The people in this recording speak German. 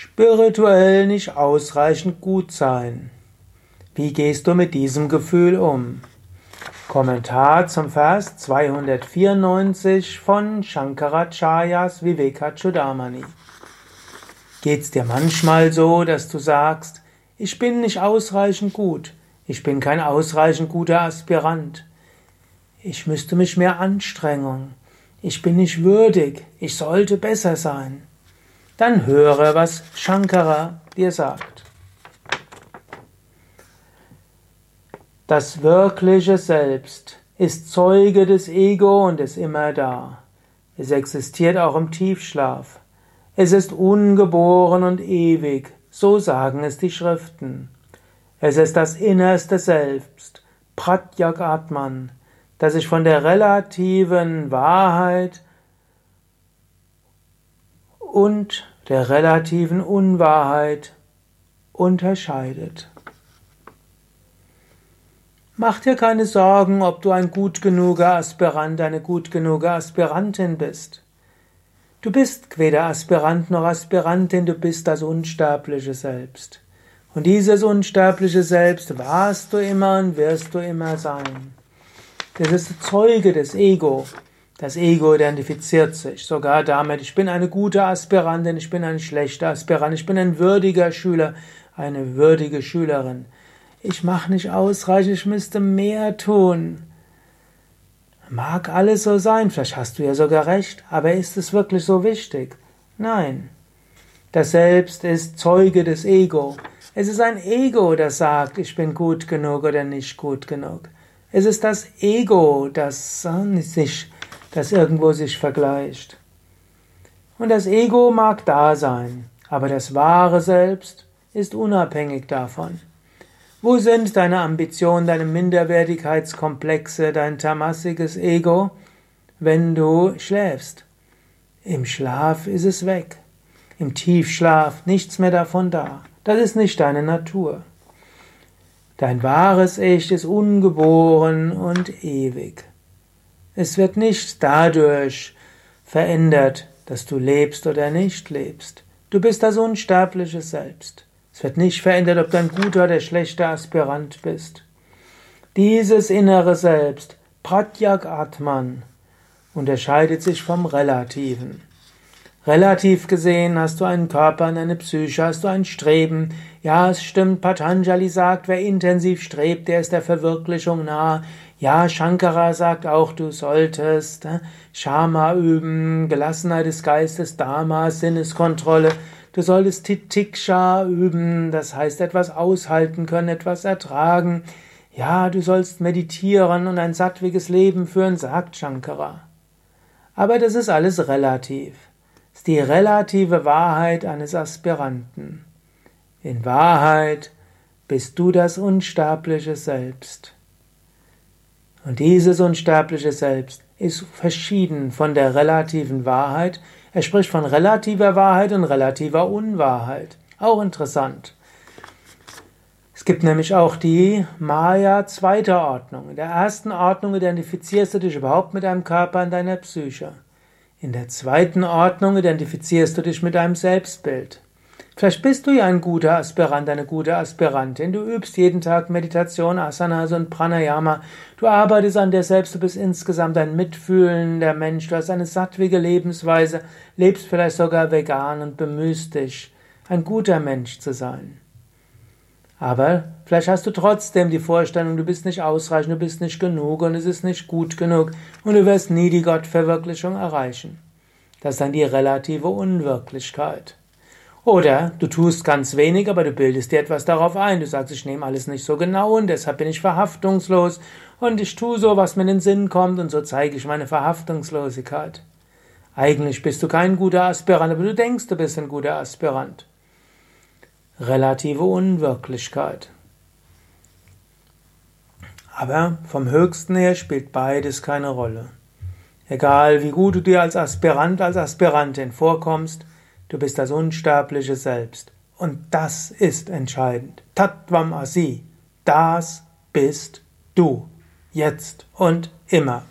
spirituell nicht ausreichend gut sein. Wie gehst du mit diesem Gefühl um? Kommentar zum Vers 294 von Shankaracharyas Vivekachudamani. Geht's dir manchmal so, dass du sagst, ich bin nicht ausreichend gut, ich bin kein ausreichend guter Aspirant, ich müsste mich mehr anstrengen, ich bin nicht würdig, ich sollte besser sein dann höre, was Shankara dir sagt. Das wirkliche Selbst ist Zeuge des Ego und ist immer da. Es existiert auch im Tiefschlaf. Es ist ungeboren und ewig, so sagen es die Schriften. Es ist das innerste Selbst, Pratyak Atman, das sich von der relativen Wahrheit und der relativen Unwahrheit unterscheidet. Mach dir keine Sorgen, ob du ein gut genuger Aspirant, eine gut genuge Aspirantin bist. Du bist weder Aspirant noch Aspirantin, du bist das unsterbliche Selbst. Und dieses unsterbliche Selbst warst du immer und wirst du immer sein. Das ist Zeuge des Ego. Das Ego identifiziert sich sogar damit, ich bin eine gute Aspirantin, ich bin ein schlechter Aspirant, ich bin ein würdiger Schüler, eine würdige Schülerin. Ich mache nicht ausreichend, ich müsste mehr tun. Mag alles so sein, vielleicht hast du ja sogar recht, aber ist es wirklich so wichtig? Nein. Das Selbst ist Zeuge des Ego. Es ist ein Ego, das sagt, ich bin gut genug oder nicht gut genug. Es ist das Ego, das sich das irgendwo sich vergleicht. Und das Ego mag da sein, aber das wahre Selbst ist unabhängig davon. Wo sind deine Ambitionen, deine Minderwertigkeitskomplexe, dein tamassiges Ego, wenn du schläfst? Im Schlaf ist es weg. Im Tiefschlaf nichts mehr davon da. Das ist nicht deine Natur. Dein wahres Ich ist ungeboren und ewig. Es wird nicht dadurch verändert, dass du lebst oder nicht lebst. Du bist das unsterbliche Selbst. Es wird nicht verändert, ob du ein guter oder schlechter Aspirant bist. Dieses innere Selbst, Pratyak Atman, unterscheidet sich vom Relativen. Relativ gesehen hast du einen Körper und eine Psyche, hast du ein Streben. Ja, es stimmt, Patanjali sagt, wer intensiv strebt, der ist der Verwirklichung nahe. Ja, Shankara sagt auch, du solltest äh, Shama üben, Gelassenheit des Geistes, Dharma, Sinneskontrolle. Du solltest Titiksha üben, das heißt etwas aushalten können, etwas ertragen. Ja, du sollst meditieren und ein sattwiges Leben führen, sagt Shankara. Aber das ist alles relativ. Das ist die relative Wahrheit eines Aspiranten. In Wahrheit bist du das unsterbliche Selbst. Und dieses unsterbliche Selbst ist verschieden von der relativen Wahrheit. Er spricht von relativer Wahrheit und relativer Unwahrheit. Auch interessant. Es gibt nämlich auch die Maya zweiter Ordnung. In der ersten Ordnung identifizierst du dich überhaupt mit deinem Körper und deiner Psyche. In der zweiten Ordnung identifizierst du dich mit deinem Selbstbild. Vielleicht bist du ja ein guter Aspirant, eine gute Aspirantin. Du übst jeden Tag Meditation, Asanas und Pranayama. Du arbeitest an dir selbst, du bist insgesamt ein mitfühlender Mensch. Du hast eine sattwige Lebensweise, lebst vielleicht sogar vegan und bemühst dich, ein guter Mensch zu sein. Aber vielleicht hast du trotzdem die Vorstellung, du bist nicht ausreichend, du bist nicht genug und es ist nicht gut genug und du wirst nie die Gottverwirklichung erreichen. Das ist dann die relative Unwirklichkeit. Oder du tust ganz wenig, aber du bildest dir etwas darauf ein. Du sagst, ich nehme alles nicht so genau und deshalb bin ich verhaftungslos und ich tue so, was mir in den Sinn kommt und so zeige ich meine Verhaftungslosigkeit. Eigentlich bist du kein guter Aspirant, aber du denkst, du bist ein guter Aspirant. Relative Unwirklichkeit. Aber vom Höchsten her spielt beides keine Rolle. Egal wie gut du dir als Aspirant, als Aspirantin vorkommst, Du bist das unsterbliche Selbst. Und das ist entscheidend. Tattvam Asi. Das bist du. Jetzt und immer.